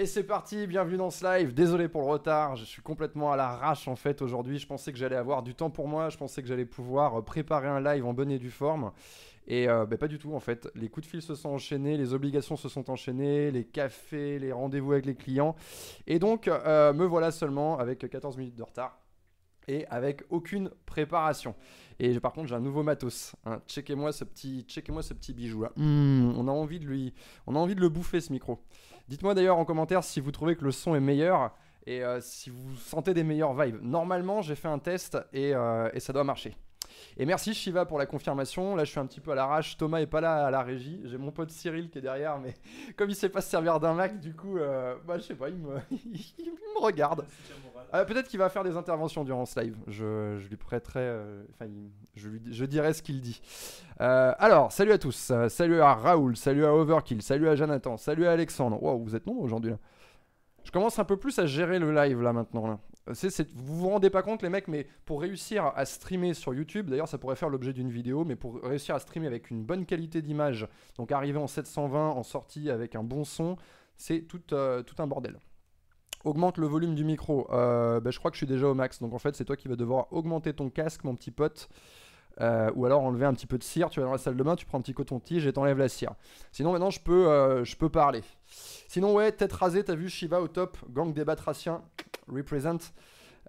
Et c'est parti, bienvenue dans ce live. Désolé pour le retard, je suis complètement à l'arrache en fait aujourd'hui. Je pensais que j'allais avoir du temps pour moi, je pensais que j'allais pouvoir euh, préparer un live en bonne et due forme. Et euh, bah, pas du tout en fait. Les coups de fil se sont enchaînés, les obligations se sont enchaînées, les cafés, les rendez-vous avec les clients. Et donc euh, me voilà seulement avec 14 minutes de retard et avec aucune préparation. Et par contre, j'ai un nouveau matos. Hein. Checkez-moi ce petit, checkez-moi ce petit bijou là. Mmh, on a envie de lui, on a envie de le bouffer ce micro. Dites-moi d'ailleurs en commentaire si vous trouvez que le son est meilleur et euh, si vous sentez des meilleures vibes. Normalement, j'ai fait un test et, euh, et ça doit marcher. Et merci Shiva pour la confirmation. Là, je suis un petit peu à l'arrache. Thomas est pas là à la régie. J'ai mon pote Cyril qui est derrière, mais comme il sait pas se servir d'un Mac, du coup, euh, bah, je sais pas, il me, il me regarde. Euh, peut-être qu'il va faire des interventions durant ce live. Je, je lui prêterai. euh, Enfin, il- je, lui, je dirai ce qu'il dit. Alors, salut à tous. Salut à Raoul. Salut à Overkill. Salut à Jonathan. Salut à Alexandre. Wow, vous êtes nombreux aujourd'hui là. Je commence un peu plus à gérer le live là maintenant. Là. Vous vous rendez pas compte les mecs, mais pour réussir à streamer sur YouTube, d'ailleurs ça pourrait faire l'objet d'une vidéo, mais pour réussir à streamer avec une bonne qualité d'image, donc arriver en 720 en sortie avec un bon son, c'est tout, euh, un bordel. Augmente le volume du micro. Euh, bah, je crois que je suis déjà au max, donc en fait c'est toi qui vas devoir augmenter ton casque, mon petit pote. Euh, ou alors enlever un petit peu de cire, tu vas dans la salle de bain, tu prends un petit coton-tige et t'enlèves la cire. Sinon maintenant je peux, euh, je peux parler. Sinon ouais, tête rasée, t'as vu Shiva au top, gang des batraciens, represent.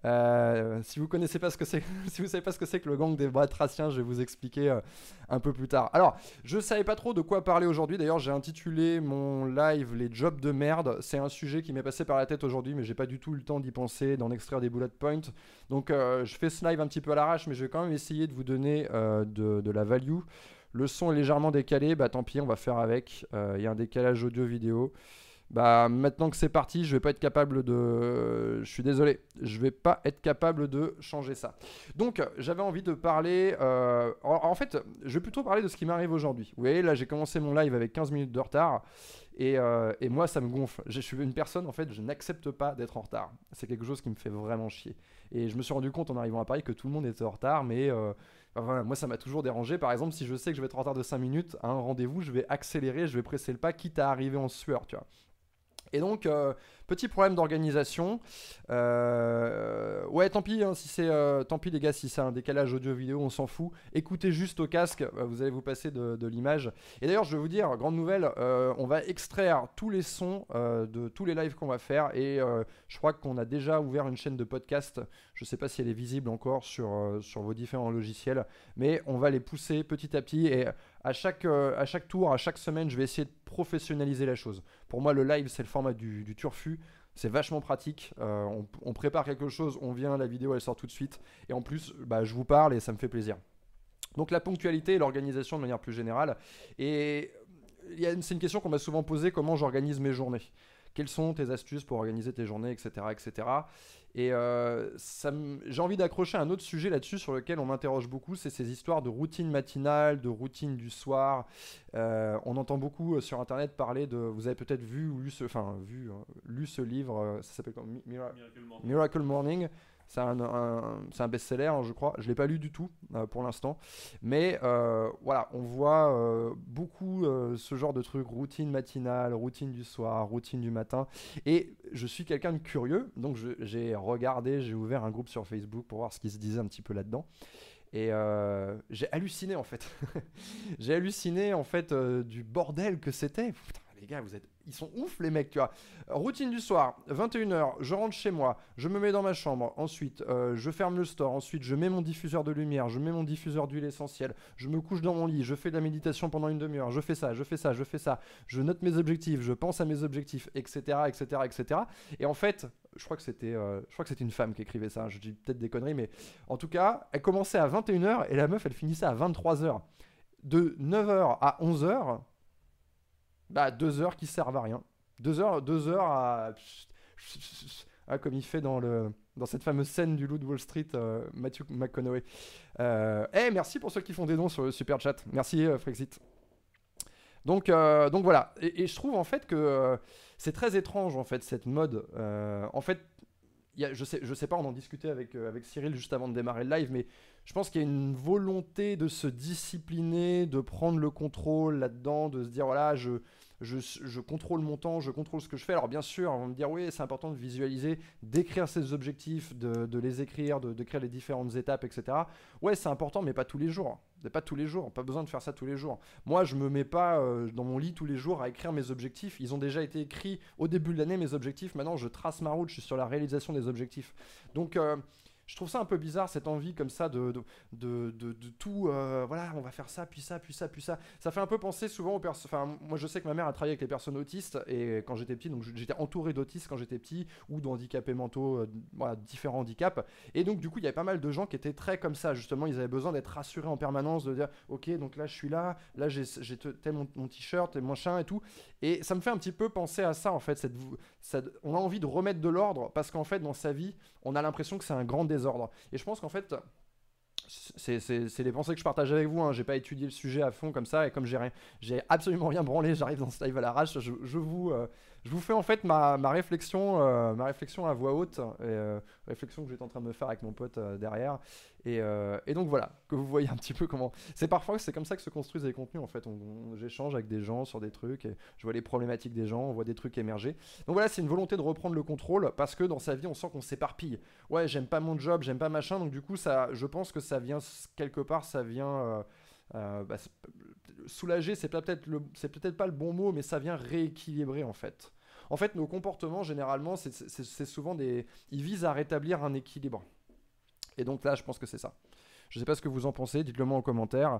Euh, si vous connaissez pas ce que c'est, si vous savez pas ce que c'est que le gang des batraciens, je vais vous expliquer euh, un peu plus tard. Alors, je savais pas trop de quoi parler aujourd'hui. D'ailleurs, j'ai intitulé mon live "Les jobs de merde". C'est un sujet qui m'est passé par la tête aujourd'hui, mais j'ai pas du tout le temps d'y penser, d'en extraire des bullet points. Donc, euh, je fais ce live un petit peu à l'arrache, mais je vais quand même essayer de vous donner de, de la value. Le son est légèrement décalé, bah tant pis, on va faire avec. Il y a un décalage audio-vidéo. Bah maintenant que c'est parti, je vais pas être capable de. Je suis désolé, je vais pas être capable de changer ça. Donc j'avais envie de parler. euh, En, fait, je vais plutôt parler de ce qui m'arrive aujourd'hui. Vous voyez, là j'ai commencé mon live avec 15 minutes de retard. Et, euh, et moi, ça me gonfle. Je suis une personne, en fait, je n'accepte pas d'être en retard. C'est quelque chose qui me fait vraiment chier. Et je me suis rendu compte en arrivant à Paris que tout le monde était en retard, mais euh, moi, ça m'a toujours dérangé. Par exemple, si je sais que je vais être en retard de 5 minutes à un rendez-vous, je vais accélérer, je vais presser le pas, quitte à arriver en sueur, tu vois. Et donc, euh, petit problème d'organisation. Euh, ouais, tant pis, hein, si c'est, euh, tant pis les gars, si c'est un décalage audio-vidéo, on s'en fout. Écoutez juste au casque, vous allez vous passer de, l'image. Et d'ailleurs, je vais vous dire, grande nouvelle, on va extraire tous les sons de tous les lives qu'on va faire. Et je crois qu'on a déjà ouvert une chaîne de podcast. Je sais pas si elle est visible encore sur, sur vos différents logiciels, mais on va les pousser petit à petit. Et à chaque, euh, à chaque tour, à chaque semaine, je vais essayer de professionnaliser la chose. Pour moi, le live, c'est le format du, turfu. C'est vachement pratique. Euh, on, prépare quelque chose, on vient, la vidéo, elle sort tout de suite. Et en plus, bah, je vous parle et ça me fait plaisir. Donc la ponctualité et l'organisation de manière plus générale. Et une- c'est une question qu'on m'a souvent posée, comment j'organise mes journées? Quelles sont tes astuces pour organiser tes journées, etc. etc. Et euh, j'ai envie d'accrocher un autre sujet là-dessus sur lequel on m'interroge beaucoup, c'est ces histoires de routine matinale, de routine du soir. Euh, on entend beaucoup euh, sur Internet parler de... Vous avez peut-être vu ou lu ce, enfin, vu, euh, lu ce livre, ça s'appelle comment Mi- Mira- Miracle Morning. C'est un, best-seller, hein, je crois. Je ne l'ai pas lu du tout euh, pour l'instant. Mais euh, voilà, on voit euh, beaucoup ce genre de trucs, routine matinale, routine du soir, routine du matin. Et je suis quelqu'un de curieux, donc j'ai regardé, j'ai ouvert un groupe sur Facebook pour voir ce qui se disait un petit peu là-dedans. Et j'ai halluciné en fait. j'ai halluciné en fait du bordel que c'était. Les gars, vous êtes, ils sont ouf les mecs, tu vois. Routine du soir, 21h, je rentre chez moi, je me mets dans ma chambre, ensuite euh, je ferme le store, ensuite je mets mon diffuseur de lumière, je mets mon diffuseur d'huile essentielle, je me couche dans mon lit, je fais de la méditation pendant une demi-heure, je fais ça, je fais ça, je fais ça, je note mes objectifs, je pense à mes objectifs, etc., etc., etc. Et en fait, je crois que c'était, euh, je crois que c'était une femme qui écrivait ça, je dis peut-être des conneries, mais en tout cas, elle commençait à 21h et la meuf, elle finissait à 23h. De 9h à 11h, bah 2 heures qui servent à rien. 2 heures, deux heures à... Ah, comme il fait dans, le, dans cette fameuse scène du loup de Wall Street, euh, Matthew McConaughey. Euh, eh, merci pour ceux qui font des dons sur le super chat. Merci, euh, Frexit. Donc, euh, donc voilà. Et, je trouve en fait que c'est très étrange en fait cette mode. En fait, je sais, je sais pas, on en discutait avec, avec Cyril juste avant de démarrer le live, mais je pense qu'il y a une volonté de se discipliner, de prendre le contrôle là-dedans, de se dire voilà, je, je, contrôle mon temps, je contrôle ce que je fais. Alors bien sûr, on va me dire oui, c'est important de visualiser, d'écrire ses objectifs, de, les écrire, de, créer les différentes étapes, etc. Ouais, c'est important, mais pas tous les jours. Pas tous les jours, pas besoin de faire ça tous les jours. Moi, je me mets pas euh, dans mon lit tous les jours à écrire mes objectifs. Ils ont déjà été écrits au début de l'année, mes objectifs. Maintenant, je trace ma route, je suis sur la réalisation des objectifs. Donc, euh, je trouve ça un peu bizarre cette envie comme ça de, tout, euh, voilà, on va faire ça, puis ça, puis ça, puis ça. Ça fait un peu penser souvent aux personnes. Enfin, moi je sais que ma mère a travaillé avec les personnes autistes et quand j'étais petit, donc j'étais entouré d'autistes quand j'étais petit ou d'handicapés mentaux, euh, différents handicaps. Et donc du coup, il y avait pas mal de gens qui étaient très comme ça, justement, ils avaient besoin d'être rassurés en permanence, de dire, ok, donc là je suis là, là j'ai tel mon, mon t-shirt et mon chien et tout. Et ça me fait un petit peu penser à ça en fait. On a envie de remettre de l'ordre parce qu'en fait, dans sa vie, on a l'impression que c'est un grand désordre et je pense qu'en fait, c'est les pensées que je partage avec vous. Hein. J'ai pas étudié le sujet à fond comme ça, et comme j'ai absolument rien branlé, j'arrive dans ce live à l'arrache. Je, vous, euh, je vous fais en fait ma, ma réflexion, euh, ma réflexion à voix haute, euh, réflexion que j'étais en train de me faire avec mon pote derrière. Et, et, donc voilà, que vous voyez un petit peu comment. C'est parfois c'est comme ça que se construisent les contenus en fait. J'échange avec des gens sur des trucs, et je vois les problématiques des gens, on voit des trucs émerger. Donc voilà, c'est une volonté de reprendre le contrôle parce que dans sa vie on sent qu'on s'éparpille. Ouais, j'aime pas mon job, j'aime pas machin, donc du coup ça, je pense que ça vient quelque part, ça vient. Euh, bah, soulager, c'est peut-être pas le bon mot, mais ça vient rééquilibrer en fait. En fait, nos comportements généralement, c'est souvent des, ils visent à rétablir un équilibre. Et donc là, je pense que c'est ça. Je sais pas ce que vous en pensez, dites-le moi en commentaire.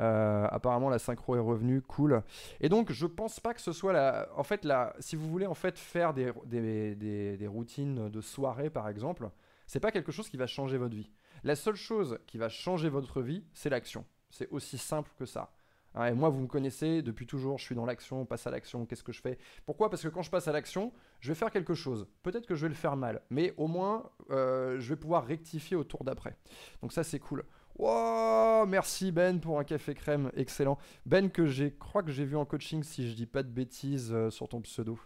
Euh, apparemment, la synchro est revenue, cool. Et donc, je pense pas que ce soit la. En fait, la... si vous voulez en fait faire des, des routines de soirée, par exemple, c'est pas quelque chose qui va changer votre vie. La seule chose qui va changer votre vie, c'est l'action. C'est aussi simple que ça. Hein, et moi, vous me connaissez depuis toujours, je suis dans l'action, on passe à l'action, qu'est-ce que je fais? Pourquoi? Parce que quand je passe à l'action, je vais faire quelque chose. Peut-être que je vais le faire mal, mais au moins, euh, je vais pouvoir rectifier au tour d'après. Donc ça, c'est cool. Wow, merci Ben pour un café crème, excellent. Ben que j'ai, crois que j'ai vu en coaching si je dis pas de bêtises euh, sur ton pseudo.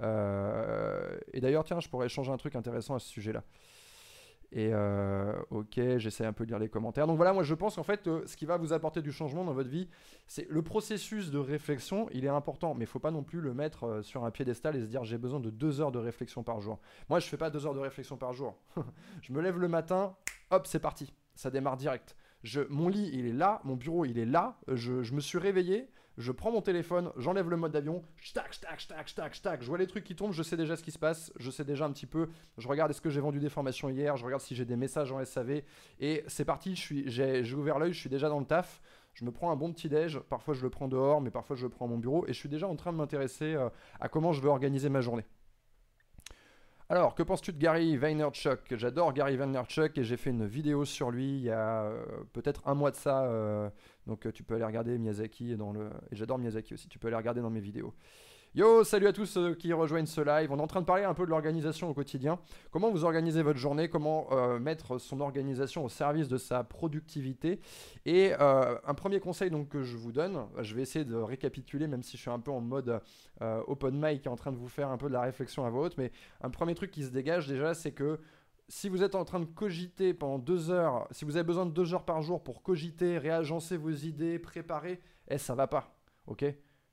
Euh, et d'ailleurs, tiens, je pourrais échanger un truc intéressant à ce sujet-là. Et euh, ok, j'essaie un peu de lire les commentaires. Donc voilà, moi je pense qu'en fait, euh, ce qui va vous apporter du changement dans votre vie, c'est le processus de réflexion, il est important, mais il faut pas non plus le mettre euh, sur un piédestal et se dire j'ai besoin de deux heures de réflexion par jour. Moi je fais pas deux heures de réflexion par jour. je me lève le matin, hop, c'est parti, ça démarre direct. Mon lit, il est là, mon bureau, il est là, je me suis réveillé, je prends mon téléphone, j'enlève le mode d'avion, stack, stack, stack, stack, stack, je vois les trucs qui tombent, je sais déjà ce qui se passe, je sais déjà un petit peu, je regarde est-ce que j'ai vendu des formations hier, je regarde si j'ai des messages en SAV, et c'est parti, j'ai ouvert l'œil, je suis déjà dans le taf, je me prends un bon petit déj, parfois je le prends dehors, mais parfois je le prends à mon bureau, et je suis déjà en train de m'intéresser euh, à comment je veux organiser ma journée. Alors, que penses-tu de Gary Vaynerchuk? J'adore Gary Vaynerchuk et j'ai fait une vidéo sur lui il y a euh, peut-être un mois de ça. Euh, donc, euh, tu peux aller regarder Miyazaki dans le. Et j'adore Miyazaki aussi. Tu peux aller regarder dans mes vidéos. Yo, salut à tous ceux qui rejoignent ce live. On est en train de parler un peu de l'organisation au quotidien. Comment vous organisez votre journée? Comment euh, mettre son organisation au service de sa productivité? Et euh, un premier conseil donc que je vous donne, je vais essayer de récapituler, même si je suis un peu en mode open mic, est en train de vous faire un peu de la réflexion à voix haute. Mais un premier truc qui se dégage déjà, c'est que si vous êtes en train de cogiter pendant deux heures, si vous avez besoin de deux heures par jour pour cogiter, réagencer vos idées, préparer, eh, ça va pas. Ok?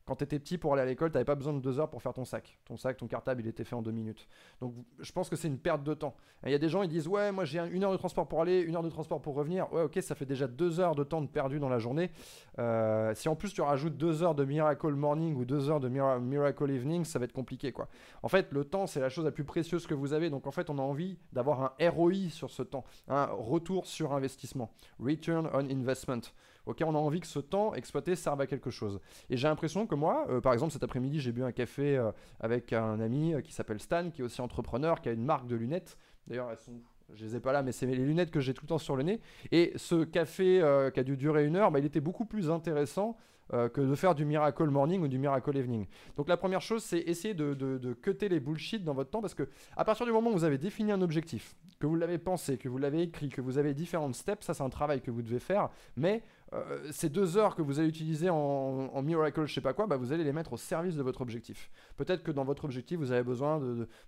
Quand tu étais petit pour aller à l'école, tu n'avais pas besoin de deux heures pour faire ton sac. Ton sac, ton cartable, il était fait en deux minutes. Donc je pense que c'est une perte de temps. Il y a des gens, ils disent Ouais, moi j'ai une heure de transport pour aller, une heure de transport pour revenir. Ouais, ok, ça fait déjà deux heures de temps de perdu dans la journée. Euh, si en plus tu rajoutes deux heures de Miracle Morning ou deux heures de Miracle Evening, ça va être compliqué quoi. En fait, le temps, c'est la chose la plus précieuse que vous avez. Donc en fait, on a envie d'avoir un ROI sur ce temps, un retour sur investissement. Return on Investment. Ok, on a envie que ce temps exploité serve à quelque chose. Et j'ai l'impression que moi, euh, par exemple, cet après-midi, j'ai bu un café euh, avec un ami euh, qui s'appelle Stan, qui est aussi entrepreneur, qui a une marque de lunettes. D'ailleurs, elles sont je les ai pas là, mais c'est les lunettes que j'ai tout le temps sur le nez. Et ce café qui a dû durer une heure, bah, il était beaucoup plus intéressant euh, que de faire du Miracle Morning ou du Miracle Evening. Donc la première chose, c'est essayer de, de, cutter les bullshit dans votre temps parce que à partir du moment où vous avez défini un objectif, que vous l'avez pensé, que vous l'avez écrit, que vous avez différentes steps, ça c'est un travail que vous devez faire, mais euh, ces deux heures que vous allez utiliser en, Miracle, je sais pas quoi, bah, vous allez les mettre au service de votre objectif. Peut-être que dans votre objectif, vous avez besoin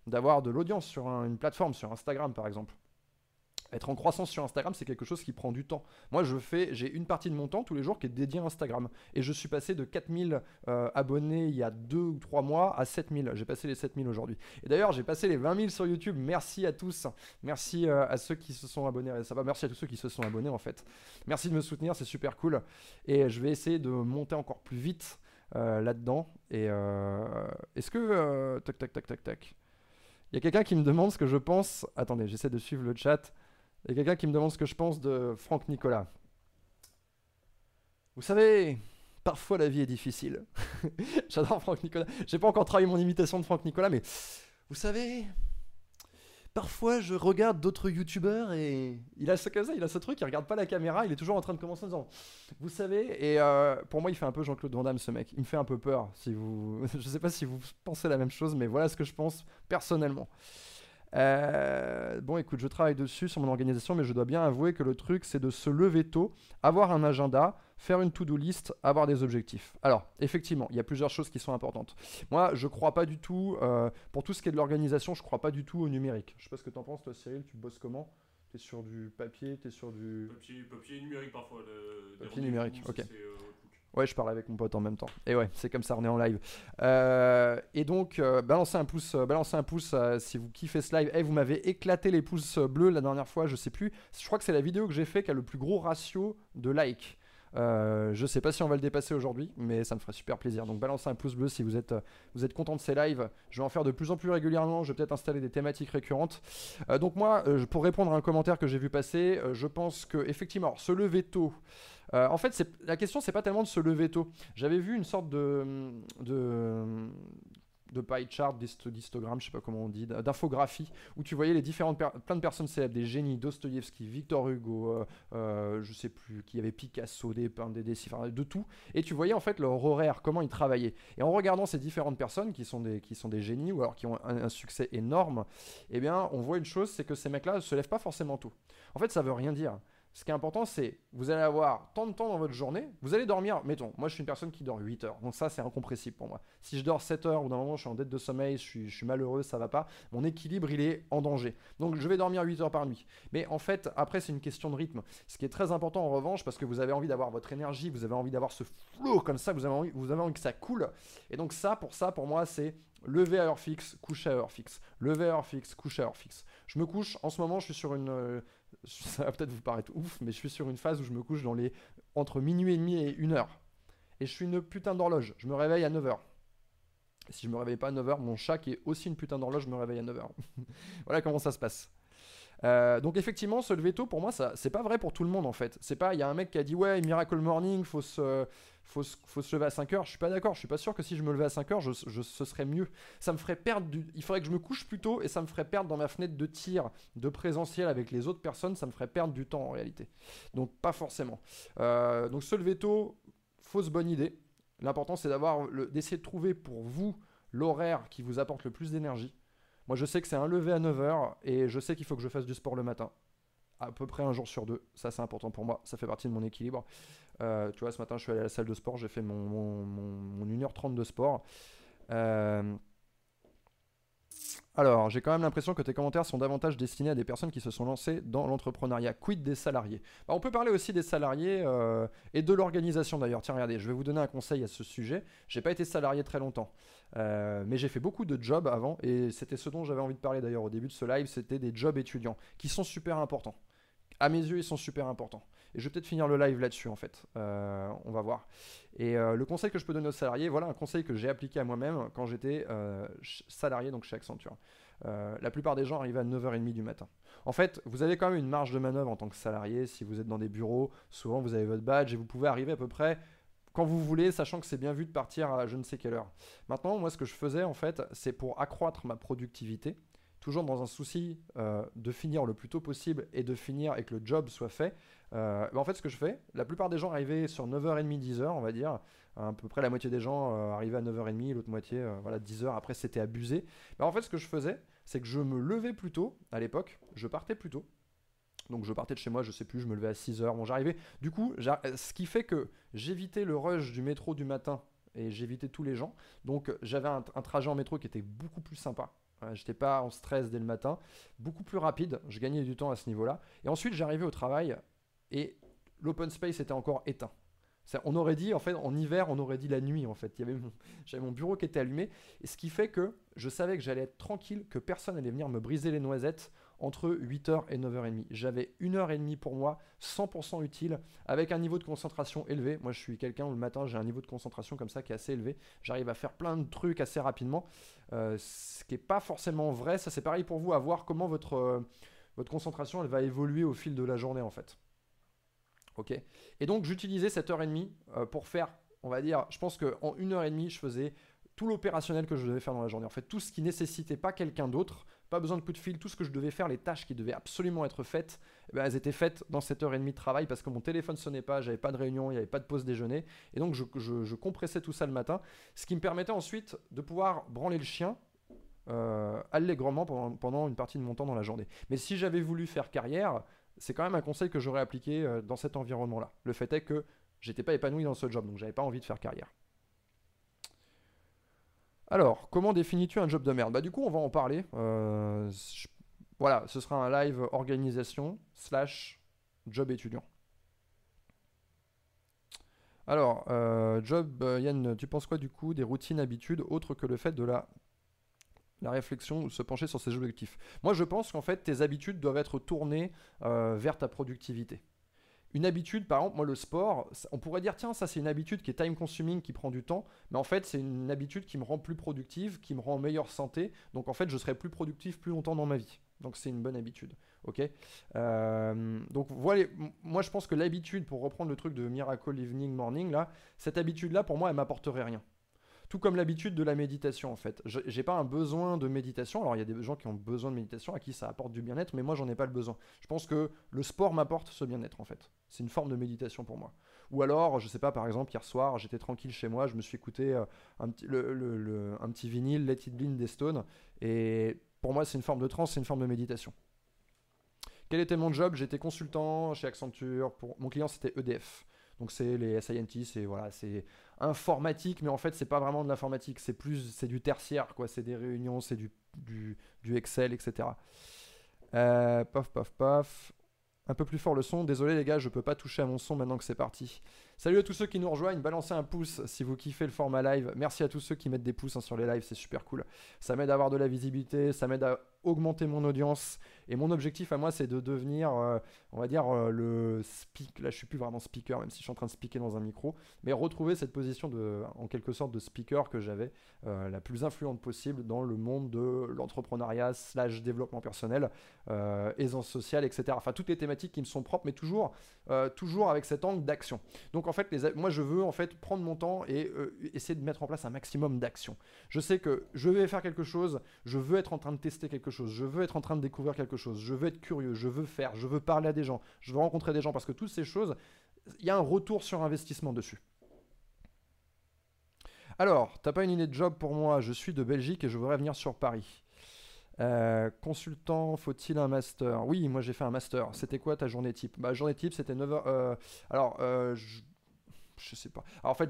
d'avoir de, l'audience sur une plateforme, sur Instagram par exemple. Être en croissance sur Instagram, c'est quelque chose qui prend du temps. Moi, je fais, j'ai une partie de mon temps tous les jours qui est dédiée à Instagram. Et je suis passé de 4000 euh, abonnés il y a deux ou trois mois à 7000. J'ai passé les 7000 aujourd'hui. Et d'ailleurs, j'ai passé les 20 000 sur YouTube. Merci à tous. Merci euh, à ceux qui se sont abonnés. Ça va, merci à tous ceux qui se sont abonnés en fait. Merci de me soutenir, c'est super cool. Et je vais essayer de monter encore plus vite euh, là-dedans. Et est-ce que. tac, tac, tac, tac, tac. Il y a quelqu'un qui me demande ce que je pense. Attendez, j'essaie de suivre le chat. Il y a quelqu'un qui me demande ce que je pense de Franck Nicolas. Vous savez, parfois la vie est difficile. J'adore Franck Nicolas. J'ai pas encore travaillé mon imitation de Franck Nicolas, mais vous savez, parfois je regarde d'autres youtubeurs et il a ce il a ce truc, il regarde pas la caméra, il est toujours en train de commencer en disant Vous savez, et euh, pour moi il fait un peu Jean-Claude Van Damme ce mec, il me fait un peu peur. Si vous, je sais pas si vous pensez la même chose, mais voilà ce que je pense personnellement. Euh, bon, écoute, je travaille dessus sur mon organisation, mais je dois bien avouer que le truc, c'est de se lever tôt, avoir un agenda, faire une to-do list, avoir des objectifs. Alors, effectivement, il y a plusieurs choses qui sont importantes. Moi, je crois pas du tout, euh, pour tout ce qui est de l'organisation, je crois pas du tout au numérique. Je sais pas ce que tu en penses, toi, Cyril, tu bosses comment? Tu es sur du papier, tu es sur du. Papier, numérique parfois. papier numérique, ok. Euh, Ouais, je parle avec mon pote en même temps. Et ouais, c'est comme ça, on est en live. Euh, et donc, euh, balancez un pouce, euh, balancez un pouce si vous kiffez ce live. Et vous m'avez éclaté les pouces bleus la dernière fois, je sais plus. Je crois que c'est la vidéo que j'ai fait qui a le plus gros ratio de likes. Euh, je sais pas si on va le dépasser aujourd'hui, mais ça me ferait super plaisir. Donc balancez un pouce bleu si vous êtes, vous êtes content de ces lives. Je vais en faire de plus en plus régulièrement. Je vais peut-être installer des thématiques récurrentes. donc moi, pour répondre à un commentaire que j'ai vu passer, je pense que effectivement, se lever tôt. Euh, en fait, la question, c'est pas tellement de se lever tôt. J'avais vu une sorte de, de, de pie chart, d'histogramme, je sais pas comment on dit, d'infographie, où tu voyais les différentes plein de personnes célèbres, des génies, Dostoïevski, Victor Hugo, euh, euh, je sais plus, qui avait Picasso, des peintres, des dessins, de tout, et tu voyais en fait leur horaire, comment ils travaillaient. Et en regardant ces différentes personnes qui sont des, qui sont des génies ou alors qui ont un, un succès énorme, eh bien, on voit une chose, c'est que ces mecs-là se lèvent pas forcément tôt. En fait, ça veut rien dire. Ce qui est important, c'est vous allez avoir tant de temps dans votre journée, vous allez dormir, mettons, moi je suis une personne qui dort 8 heures, donc ça c'est incompressible pour moi. Si je dors 7 heures ou d'un moment je suis en dette de sommeil, je suis, malheureux, ça va pas, mon équilibre il est en danger. Donc je vais dormir 8 heures par nuit. Mais en fait, après c'est une question de rythme. Ce qui est très important en revanche, parce que vous avez envie d'avoir votre énergie, vous avez envie d'avoir ce flow comme ça, vous avez, envie, vous avez envie que ça coule. Et donc ça, pour ça, pour moi, c'est lever à heure fixe, coucher à heure fixe. Lever à heure fixe, coucher à heure fixe. Je me couche, en ce moment je suis sur une... Euh, ça va peut-être vous paraître ouf, mais je suis sur une phase où je me couche dans les entre minuit et demi et une heure. Et je suis une putain d'horloge. Je me réveille à 9h. Si je me réveille pas à 9h, mon chat qui est aussi une putain d'horloge me réveille à 9h. voilà comment ça se passe. Euh, donc effectivement, se lever tôt, pour moi, c'est pas vrai pour tout le monde en fait. C'est pas, il y a un mec qui a dit ouais, Miracle Morning, faut se, faut, faut se lever à 5 heures. Je suis pas d'accord. Je suis pas sûr que si je me levais à 5 heures, je, ce serait mieux. Ça me ferait perdre. Il faudrait que je me couche plus tôt et ça me ferait perdre dans ma fenêtre de tir de présentiel avec les autres personnes. Ça me ferait perdre du temps en réalité. Donc pas forcément. Euh, donc se lever tôt, fausse bonne idée. L'important c'est d'avoir d'essayer de trouver pour vous l'horaire qui vous apporte le plus d'énergie. Moi, je sais que c'est un lever à 9h et je sais qu'il faut que je fasse du sport le matin. À peu près un jour sur deux. Ça, c'est important pour moi. Ça fait partie de mon équilibre. Euh, tu vois, ce matin, je suis allé à la salle de sport. J'ai fait mon, mon, 1h30 de sport. Euh, alors, j'ai quand même l'impression que tes commentaires sont davantage destinés à des personnes qui se sont lancées dans l'entrepreneuriat. Quid des salariés? Bah, On peut parler aussi des salariés euh, et de l'organisation d'ailleurs. Tiens, regardez, je vais vous donner un conseil à ce sujet. J'ai pas été salarié très longtemps. Euh, mais j'ai fait beaucoup de jobs avant et c'était ce dont j'avais envie de parler d'ailleurs au début de ce live, c'était des jobs étudiants qui sont super importants. À mes yeux, ils sont super importants. Et je vais peut-être finir le live là-dessus en fait. Euh, on va voir. Et euh, le conseil que je peux donner aux salariés, voilà un conseil que j'ai appliqué à moi-même quand j'étais salarié donc chez Accenture. la plupart des gens arrivaient à 9h30 du matin. En fait, vous avez quand même une marge de manœuvre en tant que salarié. Si vous êtes dans des bureaux, souvent vous avez votre badge et vous pouvez arriver à peu près quand vous voulez, sachant que c'est bien vu de partir à je ne sais quelle heure. Maintenant, moi, ce que je faisais, en fait, c'est pour accroître ma productivité, toujours dans un souci euh, de finir le plus tôt possible et de finir et que le job soit fait. Euh, ben, en fait, ce que je fais, la plupart des gens arrivaient sur 9h30, 10h, on va dire. À peu près la moitié des gens euh, arrivaient à 9h30, l'autre moitié, voilà, 10h. Après, c'était abusé. Ben, en fait, ce que je faisais, c'est que je me levais plus tôt à l'époque, je partais plus tôt. Donc je partais de chez moi, je sais plus, je me levais à 6h. Bon, j'arrivais. Du coup, ce qui fait que j'évitais le rush du métro du matin et j'évitais tous les gens. Donc j'avais un, trajet en métro qui était beaucoup plus sympa. J'étais pas en stress dès le matin, beaucoup plus rapide, je gagnais du temps à ce niveau-là. Et ensuite, j'arrivais au travail et l'open space était encore éteint. On aurait dit, en fait, en hiver, on aurait dit la nuit, en fait. J'avais mon bureau qui était allumé, et ce qui fait que je savais que j'allais être tranquille, que personne allait venir me briser les noisettes entre 8h et 9h30. J'avais une heure et demie pour moi, 100% utile, avec un niveau de concentration élevé. Moi, je suis quelqu'un où le matin, j'ai un niveau de concentration comme ça qui est assez élevé. J'arrive à faire plein de trucs assez rapidement, euh, ce qui n'est pas forcément vrai. Ça, c'est pareil pour vous, à voir comment votre, euh, votre concentration, elle va évoluer au fil de la journée, en fait. Ok Et donc, j'utilisais cette heure et demie euh, pour faire, on va dire, je pense qu'en une heure et demie, je faisais tout l'opérationnel que je devais faire dans la journée. En fait, tout ce qui nécessitait pas quelqu'un d'autre, pas besoin de coup de fil, tout ce que je devais faire, les tâches qui devaient absolument être faites, eh ben, elles étaient faites dans cette heure et demie de travail parce que mon téléphone sonnait pas, j'avais pas de réunion, il n'y avait pas de pause déjeuner. Et donc, je, compressais tout ça le matin, ce qui me permettait ensuite de pouvoir branler le chien euh, allègrement pendant, pendant une partie de mon temps dans la journée. Mais si j'avais voulu faire carrière, c'est quand même un conseil que j'aurais appliqué euh, dans cet environnement-là. Le fait est que j'étais pas épanoui dans ce job, donc j'avais pas envie de faire carrière. Alors, comment définis-tu un job de merde? Bah du coup, on va en parler. Euh, voilà, ce sera un live organisation slash job étudiant. Alors, euh, job, euh, Yann, tu penses quoi du coup des routines, habitudes, autres que le fait de la, la réflexion ou se pencher sur ses objectifs? Moi, je pense qu'en fait, tes habitudes doivent être tournées vers ta productivité. Une habitude, par exemple, moi le sport, on pourrait dire tiens, ça c'est une habitude qui est time consuming, qui prend du temps, mais en fait c'est une habitude qui me rend plus productive, qui me rend en meilleure santé, donc en fait je serai plus productif plus longtemps dans ma vie. Donc c'est une bonne habitude. Ok? Euh, Donc voilà, moi je pense que l'habitude, pour reprendre le truc de Miracle Evening Morning, là, cette habitude-là pour moi elle m'apporterait rien. Tout comme l'habitude de la méditation en fait. J'ai pas un besoin de méditation. Alors il y a des gens qui ont besoin de méditation à qui ça apporte du bien-être, mais moi j'en ai pas le besoin. Je pense que le sport m'apporte ce bien-être en fait. C'est une forme de méditation pour moi. Ou alors, je sais pas, par exemple, hier soir, j'étais tranquille chez moi, je me suis écouté euh, un, petit, vinyle, Let It des Stones, et pour moi c'est une forme de trance, c'est une forme de méditation. Quel était mon job? J'étais consultant chez Accenture. Pour... Mon client c'était EDF. Donc c'est les scientists, et voilà, c'est informatique, mais en fait c'est pas vraiment de l'informatique, c'est plus c'est du tertiaire quoi, c'est des réunions, c'est du, du, Excel, etc. Euh, paf paf paf. Un peu plus fort le son. Désolé les gars, je peux pas toucher à mon son maintenant que c'est parti. Salut à tous ceux qui nous rejoignent. Balancez un pouce si vous kiffez le format live. Merci à tous ceux qui mettent des pouces hein, sur les lives, c'est super cool. Ça m'aide à avoir de la visibilité, ça m'aide à augmenter mon audience. Et mon objectif à moi, c'est de devenir, euh, on va dire, euh, le speak. Là, je suis plus vraiment speaker, même si je suis en train de speaker dans un micro. Mais retrouver cette position de, en quelque sorte, de speaker que j'avais, euh, la plus influente possible dans le monde de l'entrepreneuriat slash développement personnel, aisance sociale, etc. Enfin, toutes les thématiques qui me sont propres, mais toujours, toujours avec cet angle d'action. Donc, en fait, les, moi, je veux en fait prendre mon temps et essayer de mettre en place un maximum d'actions. Je sais que je vais faire quelque chose, je veux être en train de tester quelque chose, je veux être en train de découvrir quelque chose, je veux être curieux, je veux faire, je veux parler à des gens, je veux rencontrer des gens, parce que toutes ces choses, il y a un retour sur investissement dessus. Alors, t'as pas une idée de job pour moi Je suis de Belgique et je voudrais venir sur Paris. Euh, consultant, faut-il un master? Oui, moi j'ai fait un master. C'était quoi ta journée type? Bah journée type, c'était 9h. Euh, alors, euh, je sais pas. Alors en fait,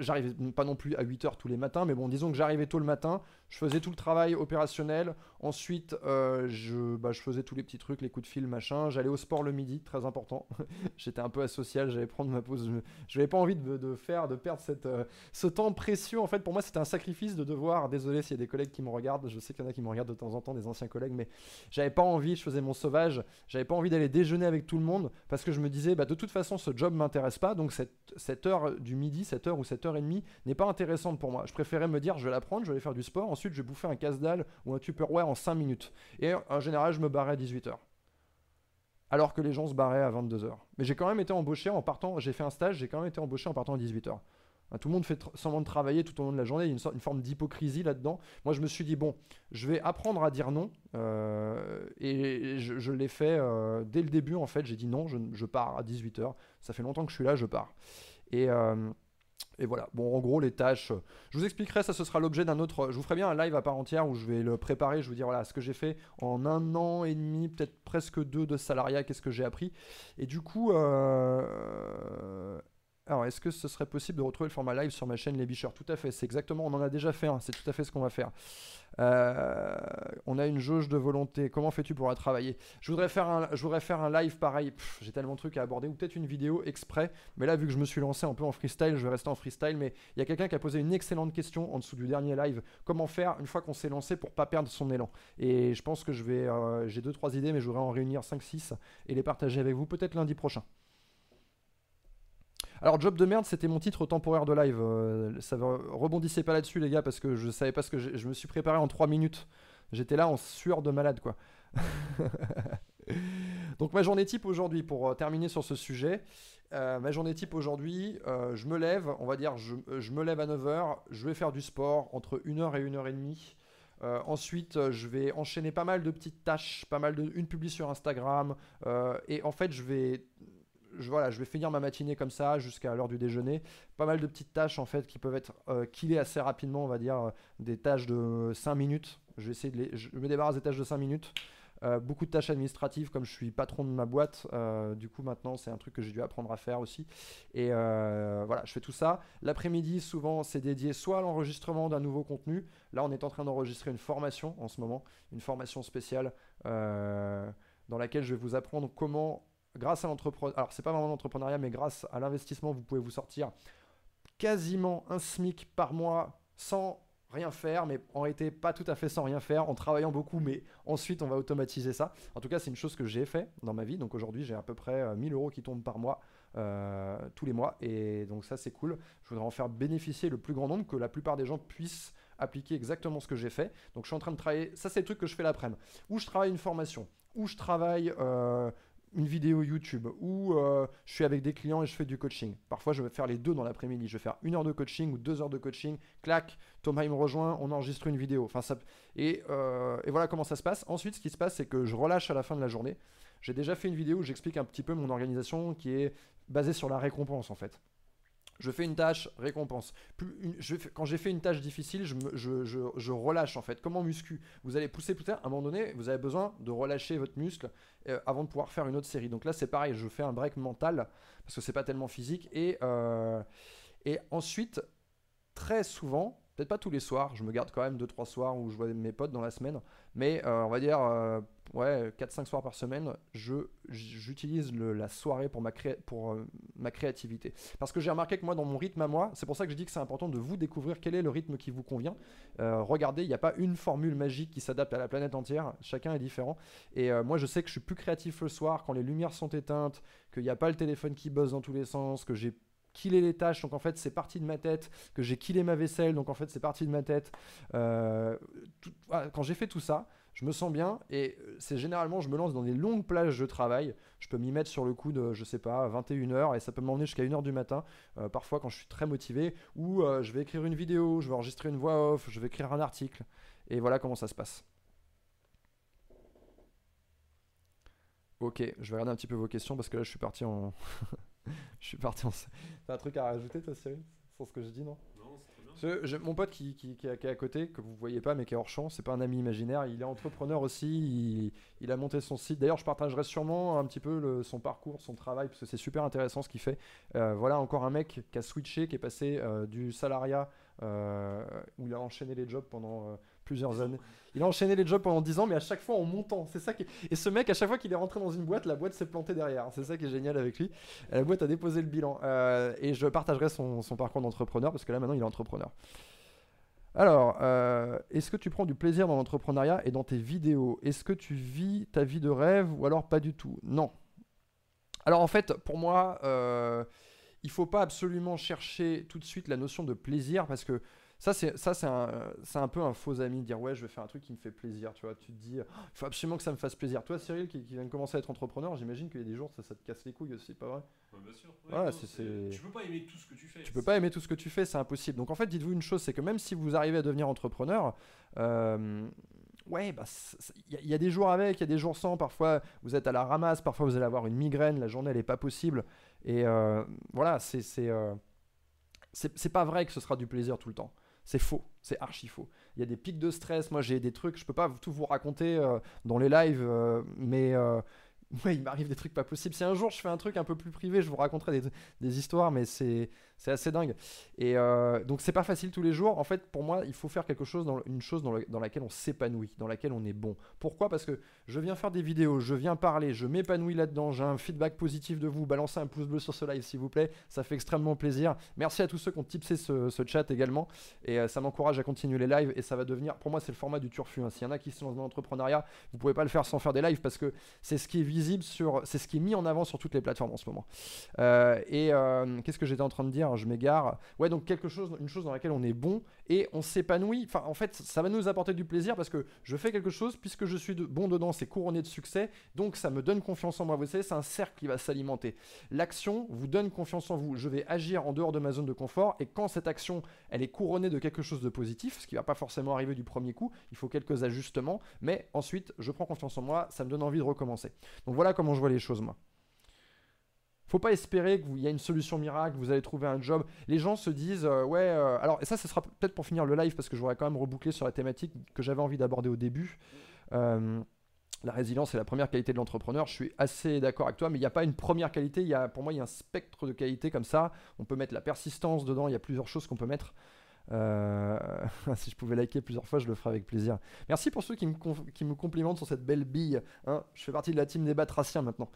j'arrivais pas non plus à 8h tous les matins, mais bon, disons que j'arrivais tôt le matin, je faisais tout le travail opérationnel, ensuite euh, je, bah, je faisais tous les petits trucs, les coups de fil, machin, j'allais au sport le midi, très important. J'étais un peu asocial, j'allais prendre ma pause, je n'avais pas envie de, faire, de perdre cette, euh, ce temps précieux. En fait, pour moi, c'était un sacrifice de devoir, désolé s'il y a des collègues qui me regardent, je sais qu'il y en a qui me regardent de temps en temps, des anciens collègues, mais j'avais pas envie, je faisais mon sauvage, j'avais pas envie d'aller déjeuner avec tout le monde, parce que je me disais, bah, de toute façon, ce job m'intéresse pas, donc cette, cette heure du midi, cette heure ou cette heure et demie n'est pas intéressante pour moi. Je préférais me dire, je vais la prendre, je vais aller faire du sport, ensuite je bouffer un casse-dalle ou un Tupperware en 5 minutes. Et en général, je me barrais à 18h. Alors que les gens se barraient à 22h. Mais j'ai quand même été embauché en partant, j'ai fait un stage, j'ai quand même été embauché en partant à 18h. Tout le monde fait semblant de travailler tout au long de la journée, il y a une forme d'hypocrisie là-dedans. Moi, je me suis dit, bon, je vais apprendre à dire non. Euh, et je, l'ai fait euh, dès le début, en fait. J'ai dit non, je, je, pars à 18h. Ça fait longtemps que je suis là, je pars. Et, euh, et voilà, bon, en gros, les tâches, je vous expliquerai, ça ce sera l'objet d'un autre. Je vous ferai bien un live à part entière où je vais le préparer. Je vous dire, voilà, ce que j'ai fait en un an et demi, peut-être presque deux de salariat, qu'est-ce que j'ai appris. Et du coup, euh, Alors, est-ce que ce serait possible de retrouver le format live sur ma chaîne Les Bicheurs Tout à fait, c'est exactement, on en a déjà fait un, c'est tout à fait ce qu'on va faire. Euh, on a une jauge de volonté, comment fais-tu pour la travailler? Je voudrais, faire un, live pareil, j'ai tellement de trucs à aborder, ou peut-être une vidéo exprès, mais là, vu que je me suis lancé un peu en freestyle, je vais rester en freestyle, mais il y a quelqu'un qui a posé une excellente question en dessous du dernier live, comment faire une fois qu'on s'est lancé pour pas perdre son élan? Et je pense que je vais, euh, j'ai 2-3 idées, mais je voudrais en réunir 5-6 et les partager avec vous peut-être lundi prochain. Alors, Job de merde, c'était mon titre temporaire de live. Euh, ça rebondissez pas là-dessus, les gars, parce que je savais pas ce que je me suis préparé en 3 minutes. J'étais là en sueur de malade, quoi. Donc, ma journée type aujourd'hui, pour euh, terminer sur ce sujet, euh, ma journée type aujourd'hui, je me lève, on va dire, je, me lève à 9h, je vais faire du sport entre 1h et 1h30. ensuite, je vais enchaîner pas mal de petites tâches, pas mal de une publi sur Instagram, et en fait, je vais je, voilà, je vais finir ma matinée comme ça jusqu'à l'heure du déjeuner. Pas mal de petites tâches en fait qui peuvent être euh, killées assez rapidement, on va dire euh, des tâches de 5 minutes. Je vais de me débarrasse des tâches de 5 minutes. Euh, beaucoup de tâches administratives comme je suis patron de ma boîte. du coup maintenant c'est un truc que j'ai dû apprendre à faire aussi. Et voilà, je fais tout ça. L'après-midi souvent c'est dédié soit à l'enregistrement d'un nouveau contenu. Là on est en train d'enregistrer une formation en ce moment, une formation spéciale dans laquelle je vais vous apprendre comment grâce à l'entrepreneuriat, alors c'est pas vraiment l'entrepreneuriat, mais grâce à l'investissement, vous pouvez vous sortir quasiment un SMIC par mois sans rien faire, mais en réalité pas tout à fait sans rien faire, en travaillant beaucoup, mais ensuite on va automatiser ça. En tout cas, c'est une chose que j'ai fait dans ma vie, donc aujourd'hui j'ai à peu près 1000 euh, euros qui tombent par mois. Euh, tous les mois et donc ça c'est cool je voudrais en faire bénéficier le plus grand nombre que la plupart des gens puissent appliquer exactement ce que j'ai fait donc je suis en train de travailler ça c'est le truc que je fais l'après-midi où je travaille une formation où je travaille euh, une vidéo YouTube où euh, je suis avec des clients et je fais du coaching. Parfois, je vais faire les deux dans l'après-midi. Je vais faire une heure de coaching ou deux heures de coaching. Clac, Thomas il me rejoint, on enregistre une vidéo. Enfin, ça... euh, et voilà comment ça se passe. Ensuite, ce qui se passe, c'est que je relâche à la fin de la journée. J'ai déjà fait une vidéo où j'explique un petit peu mon organisation qui est basée sur la récompense en fait. Je fais une tâche, récompense. quand j'ai fait une tâche difficile, je, relâche en fait. Comment muscu Vous allez pousser plus tard, à un moment donné, vous avez besoin de relâcher votre muscle euh, avant de pouvoir faire une autre série. Donc là, c'est pareil, je fais un break mental parce que c'est pas tellement physique. Et, euh, et ensuite, très souvent, peut-être pas tous les soirs, je me garde quand même 2-3 soirs où je vois mes potes dans la semaine, mais euh, on va dire ouais, 4-5 soirs par semaine, je, j'utilise la soirée pour, ma, pour euh, ma créativité. Parce que j'ai remarqué que moi, dans mon rythme à moi, c'est pour ça que je dis que c'est important de vous découvrir quel est le rythme qui vous convient. Euh, regardez, il n'y a pas une formule magique qui s'adapte à la planète entière, chacun est différent. Et euh, moi, je sais que je suis plus créatif le soir quand les lumières sont éteintes, qu'il n'y a pas le téléphone qui buzz dans tous les sens, que j'ai killé les tâches, donc en fait c'est parti de ma tête, que j'ai killé ma vaisselle, donc en fait c'est parti de ma tête. quand j'ai fait tout ça, je me sens bien et euh, c'est généralement, je me lance dans des longues plages de travail. Je peux m'y mettre sur le coup de, je sais pas, 21h et ça peut m'emmener jusqu'à 1h du matin, euh, parfois quand je suis très motivé, ou euh, je vais écrire une vidéo, je vais enregistrer une voix off, je vais écrire un article. Et voilà comment ça se passe. Ok, je vais regarder un petit peu vos questions parce que là je suis parti en. je suis parti en. T'as un truc à rajouter toi Cyril? Sur ce que je dis, non? Mon pote qui, qui, est à côté, que vous voyez pas mais qui est hors champ, c'est pas un ami imaginaire, il est entrepreneur aussi, il, a monté son site. D'ailleurs, je partagerai sûrement un petit peu son parcours, son travail, parce que c'est super intéressant ce qu'il fait. Euh, voilà encore un mec qui a switché, qui est passé euh, du salariat, euh, où il a enchaîné les jobs pendant plusieurs années. Il a enchaîné les jobs pendant 10 ans, mais à chaque fois en montant. C'est ça qui... Et ce mec, à chaque fois qu'il est rentré dans une boîte, la boîte s'est plantée derrière. C'est ça qui est génial avec lui. La boîte a déposé le bilan. Euh, et je partagerai son, parcours d'entrepreneur, parce que là maintenant il est entrepreneur. Alors, euh, est-ce que tu prends du plaisir dans l'entrepreneuriat et dans tes vidéos? Est-ce que tu vis ta vie de rêve ou alors pas du tout? Non. Alors en fait, pour moi, euh, il faut pas absolument chercher tout de suite la notion de plaisir parce que ça, c'est, ça c'est, un, c'est un peu un faux ami, dire ouais, je vais faire un truc qui me fait plaisir, tu vois. Tu te dis, oh, il faut absolument que ça me fasse plaisir. Toi, Cyril, qui, vient de commencer à être entrepreneur, j'imagine qu'il y a des jours, ça, ça te casse les couilles aussi, pas vrai? Bien sûr. Tu peux pas aimer tout ce que tu fais. Tu peux pas aimer tout ce que tu fais, c'est impossible. Donc en fait, dites-vous une chose, c'est que même si vous arrivez à devenir entrepreneur, euh, ouais, bah, il y, a des jours avec, il y a des jours sans. Parfois, vous êtes à la ramasse, parfois vous allez avoir une migraine, la journée elle est pas possible. Et euh, voilà, c'est euh, c'est c'est pas vrai que ce sera du plaisir tout le temps. C'est faux, c'est archi faux. Il y a des pics de stress, moi j'ai des trucs, je peux pas tout vous raconter euh, dans les lives, euh, mais euh, il m'arrive des trucs pas possibles. Si un jour je fais un truc un peu plus privé, je vous raconterai des histoires, mais c'est c'est assez dingue. Et euh, donc c'est pas facile tous les jours. En fait, pour moi, il faut faire quelque chose, dans, une chose dans, laquelle on s'épanouit, dans laquelle on est bon. Pourquoi? Parce que je viens faire des vidéos, je viens parler, je m'épanouis là-dedans, j'ai un feedback positif de vous. Balancez un pouce bleu sur ce live, s'il vous plaît. Ça fait extrêmement plaisir. Merci à tous ceux qui ont tipsé ce, chat également. Et euh, ça m'encourage à continuer les lives. Et ça va devenir, pour moi, c'est le format du turfu. Hein. S'il y en a qui sont dans l'entrepreneuriat, vous pouvez pas le faire sans faire des lives parce que c'est ce qui est visible sur, c'est ce qui est mis en avant sur toutes les plateformes en ce moment. Euh, et qu'est-ce que j'étais en train de dire? Je m'égare. Ouais, donc quelque chose, une chose dans laquelle on est bon et on s'épanouit. Enfin, en fait, ça va nous apporter du plaisir parce que je fais quelque chose, puisque je suis bon dedans, c'est couronné de succès, donc ça me donne confiance en moi. Vous savez, c'est un cercle qui va s'alimenter. L'action vous donne confiance en vous. Je vais agir en dehors de ma zone de confort et quand cette action, elle est couronnée de quelque chose de positif, ce qui va pas forcément arriver du premier coup, il faut quelques ajustements, mais ensuite, je prends confiance en moi, ça me donne envie de recommencer. Donc voilà comment je vois les choses, moi. Faut pas espérer qu'il y a une solution miracle, vous allez trouver un job. Les gens se disent, euh, ouais, euh, alors, et ça, ce sera peut-être pour finir le live, parce que je voudrais quand même reboucler sur la thématique que j'avais envie d'aborder au début. Euh, la résilience est la première qualité de l'entrepreneur. Je suis assez d'accord avec toi, mais il n'y a pas une première qualité. Y a, pour moi, il y a un spectre de qualité comme ça. On peut mettre la persistance dedans. Il y a plusieurs choses qu'on peut mettre. Euh, si je pouvais liker plusieurs fois, je le ferais avec plaisir. Merci pour ceux qui me, complimentent sur cette belle bille. Hein. Je fais partie de la team des batraciens maintenant.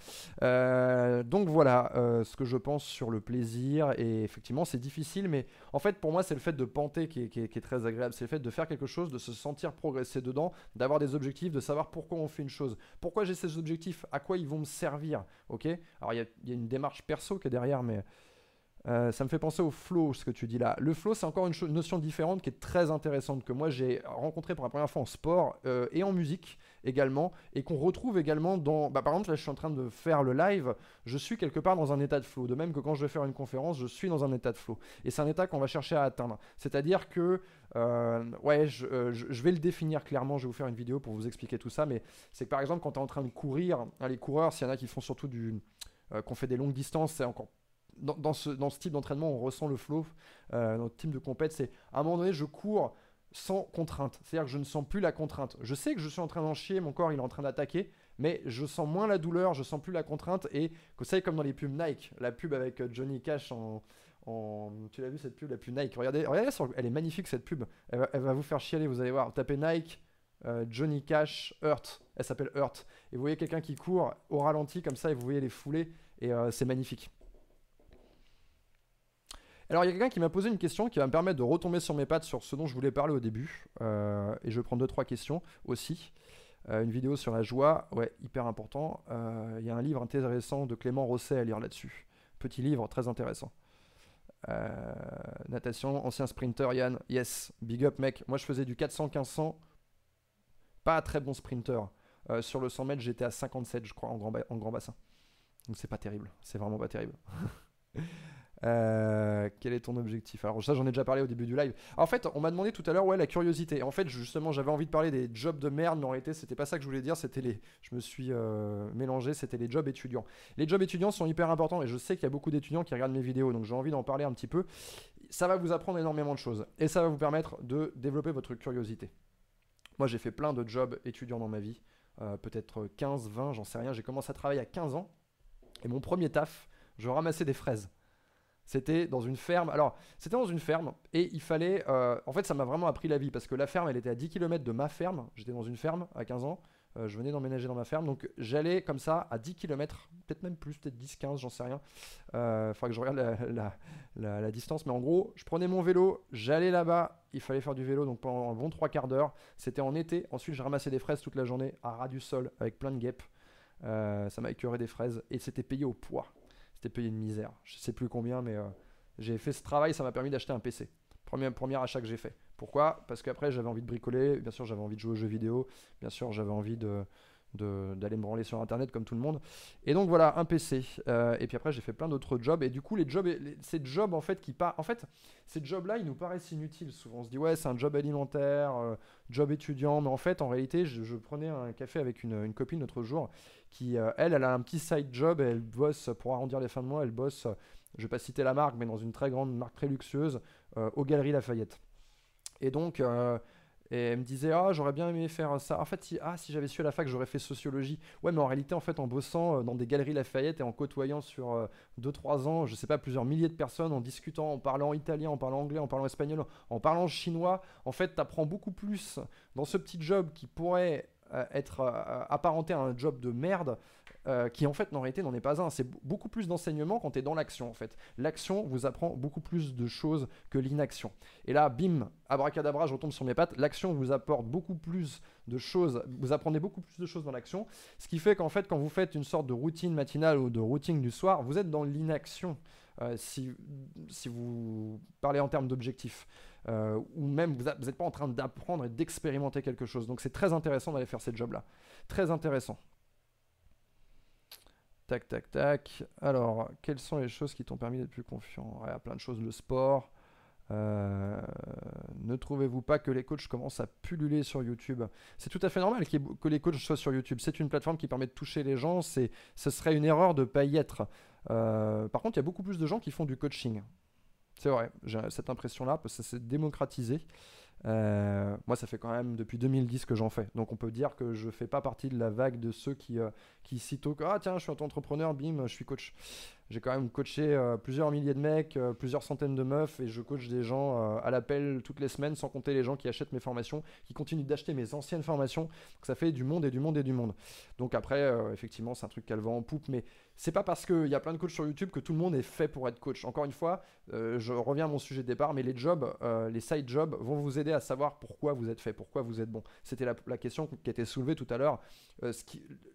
Euh, donc voilà euh, ce que je pense sur le plaisir. Et effectivement, c'est difficile, mais en fait, pour moi, c'est le fait de panter qui est, qui est très agréable. C'est le fait de faire quelque chose, de se sentir progresser dedans, d'avoir des objectifs, de savoir pourquoi on fait une chose. Pourquoi j'ai ces objectifs? À quoi ils vont me servir? Ok? Alors, il y, y, a une démarche perso qui est derrière, mais. Euh, ça me fait penser au flow, ce que tu dis là. Le flow, c'est encore une, notion différente qui est très intéressante, que moi j'ai rencontré pour la première fois en sport euh, et en musique également, et qu'on retrouve également dans... Bah, par exemple, là je suis en train de faire le live, je suis quelque part dans un état de flow. De même que quand je vais faire une conférence, je suis dans un état de flow. Et c'est un état qu'on va chercher à atteindre. C'est-à-dire que, euh, ouais, je, vais le définir clairement, je vais vous faire une vidéo pour vous expliquer tout ça, mais c'est que par exemple, quand tu es en train de courir, hein, les coureurs, s'il y en a qui font surtout du... qu'on fait des longues distances, c'est encore dans, ce, dans, type d'entraînement, on ressent le flow. Euh, notre team de compète, c'est à un moment donné, je cours sans contrainte. C'est-à-dire que je ne sens plus la contrainte. Je sais que je suis en train d'en chier, mon corps il est en train d'attaquer, mais je sens moins la douleur, je sens plus la contrainte. Et vous savez, comme dans les pubs Nike, la pub avec euh, Johnny Cash en. tu l'as vu cette pub, la pub Nike? Regardez, regardez elle est magnifique cette pub. Elle va, vous faire chialer, vous allez voir. Tapez Nike. Euh, Johnny Cash Hurt, elle s'appelle Hurt. Et vous voyez quelqu'un qui court au ralenti comme ça, et vous voyez les foulées, et c'est magnifique. Alors, il y a quelqu'un qui m'a posé une question qui va me permettre de retomber sur mes pattes sur ce dont je voulais parler au début. Euh, et je vais prendre deux, trois questions aussi. Euh, une vidéo sur la joie, ouais, hyper important. Euh, il y a un livre intéressant de Clément Rosset à lire là-dessus. Petit livre, très intéressant. natation, ancien sprinter, Yann. Yes, big up, mec. Moi, je faisais du 400-1500. Pas très bon sprinter. sur le 100 mètres, j'étais à 57, je crois, en grand, en grand bassin. Donc, c'est pas terrible. C'est vraiment pas terrible. Euh, quel est ton objectif? Alors ça j'en ai déjà parlé au début du live. en fait on m'a demandé tout à l'heure ouais la curiosité. En fait justement j'avais envie de parler des jobs de merde mais en réalité c'était pas ça que je voulais dire. C'était les, je me suis euh, mélangé. C'était les jobs étudiants. Les jobs étudiants sont hyper importants et je sais qu'il y a beaucoup d'étudiants qui regardent mes vidéos donc j'ai envie d'en parler un petit peu. Ça va vous apprendre énormément de choses et ça va vous permettre de développer votre curiosité. Moi j'ai fait plein de jobs étudiants dans ma vie. Euh, peut-être 15, 20, j'en sais rien. J'ai commencé à travailler à 15 ans et mon premier taf, je ramassais des fraises. C'était dans une ferme. Alors, c'était dans une ferme et il fallait. Euh, en fait, ça m'a vraiment appris la vie parce que la ferme, elle était à 10 km de ma ferme. J'étais dans une ferme à 15 ans. Euh, je venais d'emménager dans ma ferme. Donc, j'allais comme ça à 10 km, peut-être même plus, peut-être 10, 15, j'en sais rien. Il euh, faudra que je regarde la, distance. Mais en gros, je prenais mon vélo, j'allais là-bas. Il fallait faire du vélo donc pendant un bon 3 quarts d'heure. C'était en été. Ensuite, je ramassais des fraises toute la journée à ras du sol avec plein de guêpes. ça m'a écœuré des fraises et c'était payé au poids. C'était payé une misère. Je sais plus combien, mais euh, j'ai fait ce travail, ça m'a permis d'acheter un PC. Premier, premier achat que j'ai fait. Pourquoi? Parce qu'après j'avais envie de bricoler, bien sûr j'avais envie de jouer aux jeux vidéo, bien sûr j'avais envie de, d'aller me branler sur internet comme tout le monde. Et donc voilà un PC euh, et puis après j'ai fait plein d'autres jobs. Et du coup les jobs ces jobs en fait qui pas en fait ces jobs là ils nous paraissent inutiles. Souvent on se dit ouais c'est un job alimentaire euh, job étudiant. Mais en fait en réalité je, prenais un café avec une, une copine l'autre jour qui euh, elle elle a un petit side job. Et elle bosse pour arrondir les fins de mois elle bosse je vais pas citer la marque mais dans une très grande marque très luxueuse aux Galeries Lafayette. Et donc Et elle me disait, ah, j'aurais bien aimé faire ça. En fait, si, ah, si j'avais su à la fac, j'aurais fait sociologie. Ouais, mais en réalité, en fait, en bossant euh, dans des galeries Lafayette et en côtoyant sur 2-3 ans, je sais pas, plusieurs milliers de personnes, en discutant, en parlant italien, en parlant anglais, en parlant espagnol, en parlant chinois, en fait, tu apprends beaucoup plus dans ce petit job qui pourrait être apparenté à un job de merde euh, qui en fait en réalité n'en est pas un. C'est beaucoup plus d'enseignement quand tu es dans l'action en fait. L'action vous apprend beaucoup plus de choses que l'inaction. Et là, bim, abracadabra, je retombe sur mes pattes. L'action vous apporte beaucoup plus de choses, vous apprenez beaucoup plus de choses dans l'action. Ce qui fait qu'en fait, quand vous faites une sorte de routine matinale ou de routine du soir, vous êtes dans l'inaction. Euh, si, si vous parlez en termes d'objectifs. Euh, ou même vous n'êtes pas en train d'apprendre et d'expérimenter quelque chose. Donc c'est très intéressant d'aller faire ces jobs-là. Très intéressant. Tac, tac, tac. Alors, quelles sont les choses qui t'ont permis d'être plus confiant? Il y a plein de choses. Le sport. Euh, ne trouvez-vous pas que les coachs commencent à pulluler sur YouTube? C'est tout à fait normal que les coachs soient sur YouTube. C'est une plateforme qui permet de toucher les gens. Ce serait une erreur de ne pas y être. Euh, par contre, il y a beaucoup plus de gens qui font du coaching. C'est vrai, j'ai cette impression-là, parce que ça s'est démocratisé. Euh, moi, ça fait quand même depuis 2010 que j'en fais. Donc, on peut dire que je fais pas partie de la vague de ceux qui, euh, qui que ah tiens, je suis entrepreneur, bim, je suis coach. J'ai quand même coaché euh, plusieurs milliers de mecs, plusieurs centaines de meufs, et je coach des gens à l'appel toutes les semaines, sans compter les gens qui achètent mes formations, qui continuent d'acheter mes anciennes formations. Donc, ça fait du monde et du monde et du monde. Donc après, effectivement, c'est un truc qu'elle vend en poupe, mais c'est pas parce qu'il y a plein de coachs sur YouTube que tout le monde est fait pour être coach. Encore une fois, euh, je reviens à mon sujet de départ, mais les jobs, euh, les side jobs vont vous aider à savoir pourquoi vous êtes fait, pourquoi vous êtes bon. C'était la, question qui été soulevée tout à l'heure. Euh,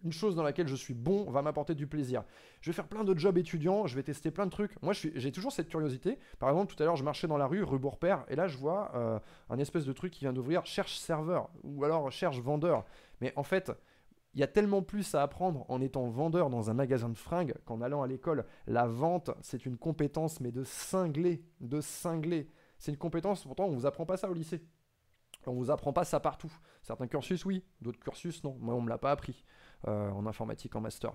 une chose dans laquelle je suis bon va m'apporter du plaisir. Je vais faire plein de jobs étudiants, je vais tester plein de trucs. Moi, j'ai toujours cette curiosité. Par exemple, tout à l'heure, je marchais dans la rue, rue Bourpère, et là, je vois un espèce de truc qui vient d'ouvrir, cherche serveur, ou alors cherche vendeur. Mais en fait, il y a tellement plus à apprendre en étant vendeur dans un magasin de fringues qu'en allant à l'école. La vente, c'est une compétence, mais de cinglé, de cinglé. C'est une compétence, pourtant, on ne vous apprend pas ça au lycée. On ne vous apprend pas ça partout. Certains cursus, oui, d'autres cursus, non. Moi, on ne me l'a pas appris. Euh, en informatique en master.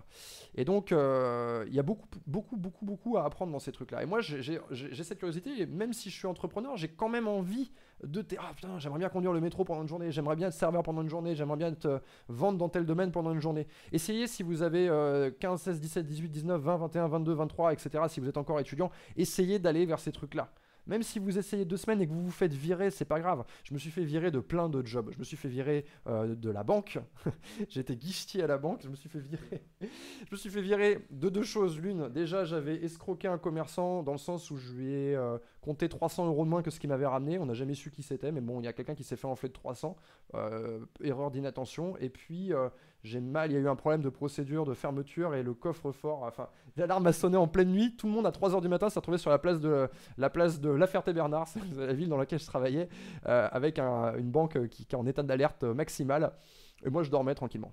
Et donc, euh, il y a beaucoup, beaucoup, beaucoup, beaucoup à apprendre dans ces trucs-là. Et moi, j'ai cette curiosité, et même si je suis entrepreneur, j'ai quand même envie de... Ah putain, j'aimerais bien conduire le métro pendant une journée, j'aimerais bien être serveur pendant une journée, j'aimerais bien être euh, vendre dans tel domaine pendant une journée. Essayez si vous avez 15, 16, 17, 18, 19, 20, 21, 22, 23, etc., si vous êtes encore étudiant, essayez d'aller vers ces trucs-là. Même si vous essayez deux semaines et que vous vous faites virer, c'est pas grave. Je me suis fait virer de plein de jobs. Je me suis fait virer euh, de la banque. J'étais guichetier à la banque. Je me suis fait virer. je me suis fait virer de deux choses. L'une, déjà, j'avais escroqué un commerçant dans le sens où je lui ai euh, compté 300 euros de moins que ce qu'il m'avait ramené. On n'a jamais su qui c'était, mais bon, il y a quelqu'un qui s'est fait enfler de 300. Euh, erreur d'inattention. Et puis, j'ai mal, il y a eu un problème de procédure, de fermeture et le coffre-fort, enfin, l'alarme a sonné en pleine nuit. Tout le monde à 3h du matin s'est retrouvé sur la place de la place de La Ferté-Bernard, la ville dans laquelle je travaillais, euh, avec une banque qui, est en état d'alerte maximale. Et moi, je dormais tranquillement.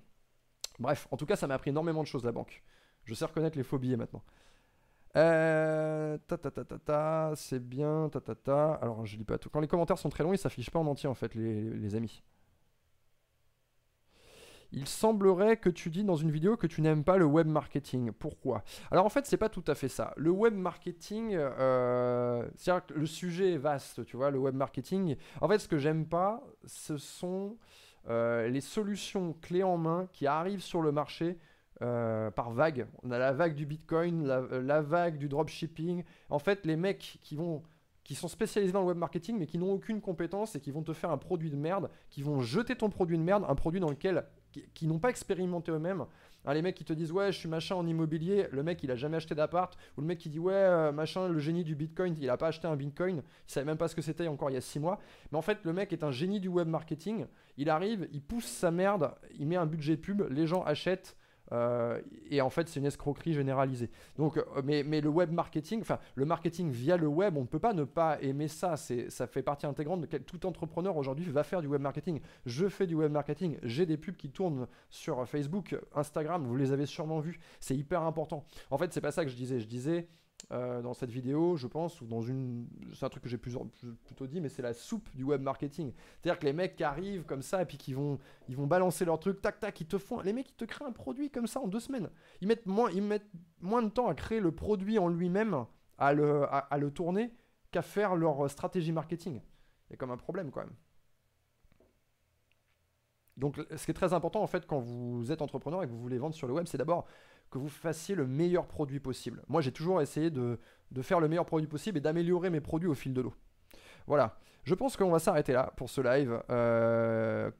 Bref, en tout cas, ça m'a appris énormément de choses, la banque. Je sais reconnaître les phobies maintenant. Euh, ta ta ta ta ta, c'est bien, ta ta ta. Alors, je lis pas tout. Quand les commentaires sont très longs, ils s'affichent pas en entier, en fait, les amis. Il semblerait que tu dis dans une vidéo que tu n'aimes pas le web marketing. Pourquoi? Alors en fait, c'est pas tout à fait ça. Le web marketing, euh, c'est-à-dire que le sujet est vaste, tu vois, le web marketing. En fait, ce que j'aime pas, ce sont euh, les solutions clés en main qui arrivent sur le marché euh, par vague. On a la vague du Bitcoin, la, la, vague du dropshipping. En fait, les mecs qui vont qui sont spécialisés dans le web marketing mais qui n'ont aucune compétence et qui vont te faire un produit de merde, qui vont jeter ton produit de merde, un produit dans lequel qui, n'ont pas expérimenté eux-mêmes. Hein, les mecs qui te disent ouais je suis machin en immobilier, le mec il a jamais acheté d'appart, ou le mec qui dit ouais euh, machin le génie du bitcoin, il a pas acheté un bitcoin, il savait même pas ce que c'était encore il y a 6 mois. Mais en fait le mec est un génie du web marketing, il arrive, il pousse sa merde, il met un budget pub, les gens achètent, euh, et en fait, c'est une escroquerie généralisée. Donc, euh, mais, mais, le web marketing, enfin, le marketing via le web, on ne peut pas ne pas aimer ça. Ça fait partie intégrante de tout entrepreneur aujourd'hui va faire du web marketing. Je fais du web marketing. J'ai des pubs qui tournent sur Facebook, Instagram. Vous les avez sûrement vus. C'est hyper important. En fait, c'est pas ça que je disais. Je disais, euh, dans cette vidéo, je pense, ou dans une. C'est un truc que j'ai plutôt dit, mais c'est la soupe du web marketing. C'est-à-dire que les mecs qui arrivent comme ça et puis qui vont, ils vont balancer leur truc, tac tac, ils te font. Les mecs, ils te créent un produit comme ça en deux semaines. Ils mettent moins, ils mettent moins de temps à créer le produit en lui-même, à le, à le tourner, qu'à faire leur stratégie marketing. Il y a comme un problème quand même. Donc, ce qui est très important en fait quand vous êtes entrepreneur et que vous voulez vendre sur le web, c'est d'abord que vous fassiez le meilleur produit possible. Moi, j'ai toujours essayé de, faire le meilleur produit possible et d'améliorer mes produits au fil de l'eau. Voilà. Je pense qu'on va s'arrêter là pour ce live. Euh,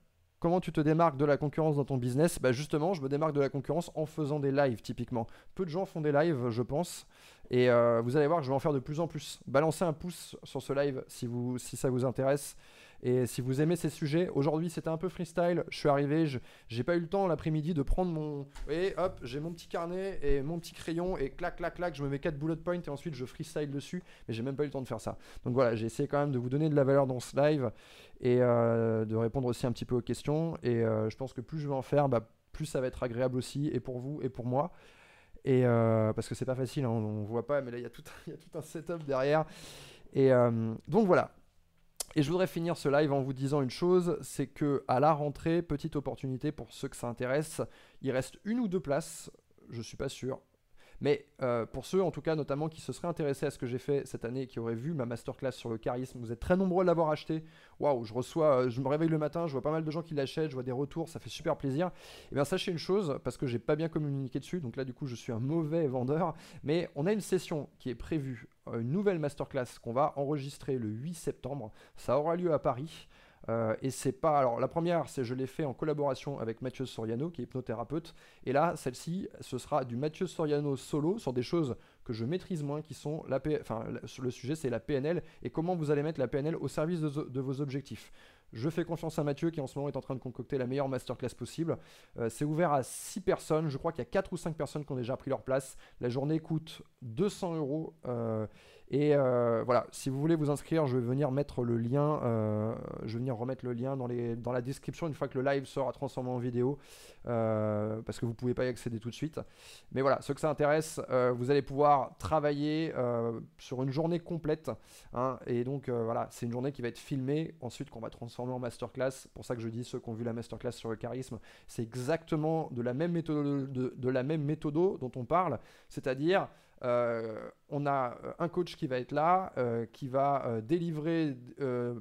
comment tu te démarques de la concurrence dans ton business? Bah Justement, je me démarque de la concurrence en faisant des lives typiquement. Peu de gens font des lives, je pense. Et euh, vous allez voir je vais en faire de plus en plus. Balancez un pouce sur ce live si, vous, si ça vous intéresse. Et si vous aimez ces sujets, aujourd'hui c'était un peu freestyle. Je suis arrivé, j'ai pas eu le temps l'après-midi de prendre mon. Voyez, hop, j'ai mon petit carnet et mon petit crayon et clac, clac, clac, je me mets 4 bullet points et ensuite je freestyle dessus. Mais j'ai même pas eu le temps de faire ça. Donc voilà, j'ai essayé quand même de vous donner de la valeur dans ce live et euh, de répondre aussi un petit peu aux questions. Et euh, je pense que plus je vais en faire, bah, plus ça va être agréable aussi et pour vous et pour moi. Et euh, parce que c'est pas facile, hein, on, ne voit pas, mais là il y a tout un setup derrière. Et donc voilà, et je voudrais finir ce live en vous disant une chose, c'est que à la rentrée, petite opportunité pour ceux que ça intéresse, il reste une ou deux places, je suis pas sûr, mais euh, pour ceux, en tout cas, notamment qui se seraient intéressés à ce que j'ai fait cette année, qui auraient vu ma masterclass sur le charisme, vous êtes très nombreux à l'avoir acheté. Waouh, je reçois, euh, je me réveille le matin, je vois pas mal de gens qui l'achètent, je vois des retours, ça fait super plaisir. Et eh bien sachez une chose, parce que j'ai pas bien communiqué dessus, donc là du coup je suis un mauvais vendeur, mais on a une session qui est prévue, euh, une nouvelle masterclass qu'on va enregistrer le 8 septembre. Ça aura lieu à Paris. Euh, et c'est pas. Alors, la première, c'est je l'ai fait en collaboration avec Mathieu Soriano, qui est hypnothérapeute. Et là, celle-ci, ce sera du Mathieu Soriano solo sur des choses que je maîtrise moins, qui sont la le sujet, c'est la PNL et comment vous allez mettre la PNL au service de, vos objectifs. Je fais confiance à Mathieu qui en ce moment est en train de concocter la meilleure masterclass possible. Euh, c'est ouvert à 6 personnes. Je crois qu'il y a 4 ou 5 personnes qui ont déjà pris leur place. La journée coûte 200 euros. Euh, et euh, voilà, si vous voulez vous inscrire, je vais venir mettre le lien, euh, je vais venir remettre le lien dans, les, dans la description une fois que le live sera transformé en vidéo, euh, parce que vous ne pouvez pas y accéder tout de suite. Mais voilà, ceux que ça intéresse, vous allez pouvoir travailler sur une journée complète. Hein, et donc voilà, c'est une journée qui va être filmée, ensuite qu'on va transformer en masterclass. Pour ça que je dis ceux qui ont vu la masterclass sur le charisme, c'est exactement de la même méthode, de, de la même méthode dont on parle, c'est-à-dire euh, on a euh, un coach qui va être là, euh, qui va délivrer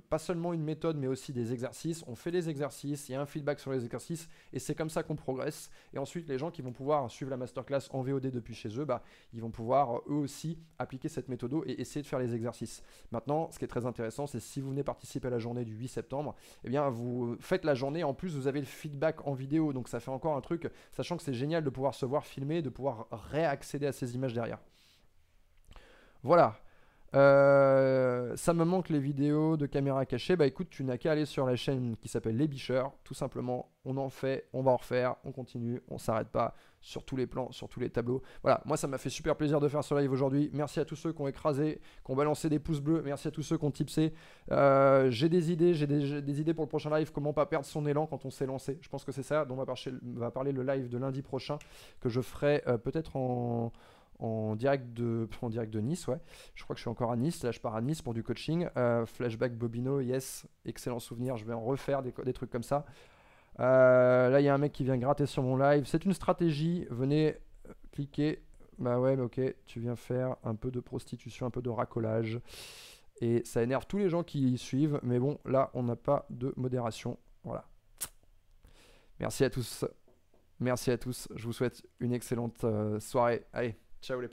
pas seulement une méthode, mais aussi des exercices. On fait des exercices, il y a un feedback sur les exercices, et c'est comme ça qu'on progresse. Et ensuite, les gens qui vont pouvoir suivre la masterclass en VOD depuis chez eux, bah, ils vont pouvoir eux aussi appliquer cette méthode et essayer de faire les exercices. Maintenant, ce qui est très intéressant, c'est si vous venez participer à la journée du 8 septembre, eh bien, vous faites la journée. En plus, vous avez le feedback en vidéo, donc ça fait encore un truc, sachant que c'est génial de pouvoir se voir filmer, de pouvoir réaccéder à ces images derrière. Voilà. Euh, ça me manque les vidéos de caméra cachée. Bah écoute, tu n'as qu'à aller sur la chaîne qui s'appelle Les Bicheurs. Tout simplement, on en fait, on va en refaire, on continue, on s'arrête pas sur tous les plans, sur tous les tableaux. Voilà, moi ça m'a fait super plaisir de faire ce live aujourd'hui. Merci à tous ceux qui ont écrasé, qui ont balancé des pouces bleus. Merci à tous ceux qui ont tipsé. Euh, j'ai des idées, j'ai des, idées pour le prochain live. Comment pas perdre son élan quand on s'est lancé? Je pense que c'est ça dont va parler, le live de lundi prochain que je ferai euh, peut-être en en direct de, direct de Nice, ouais. Je crois que je suis encore à Nice. Là, je pars à Nice pour du coaching. Euh, flashback Bobino, yes, excellent souvenir. Je vais en refaire des, trucs comme ça. Euh, là, il y a un mec qui vient gratter sur mon live. C'est une stratégie. Venez euh, cliquer. Bah ouais, ok, tu viens faire un peu de prostitution, un peu de racolage. Et ça énerve tous les gens qui suivent. Mais bon, là, on n'a pas de modération. Voilà. Merci à tous. Merci à tous. Je vous souhaite une excellente soirée. Allez. Ciao les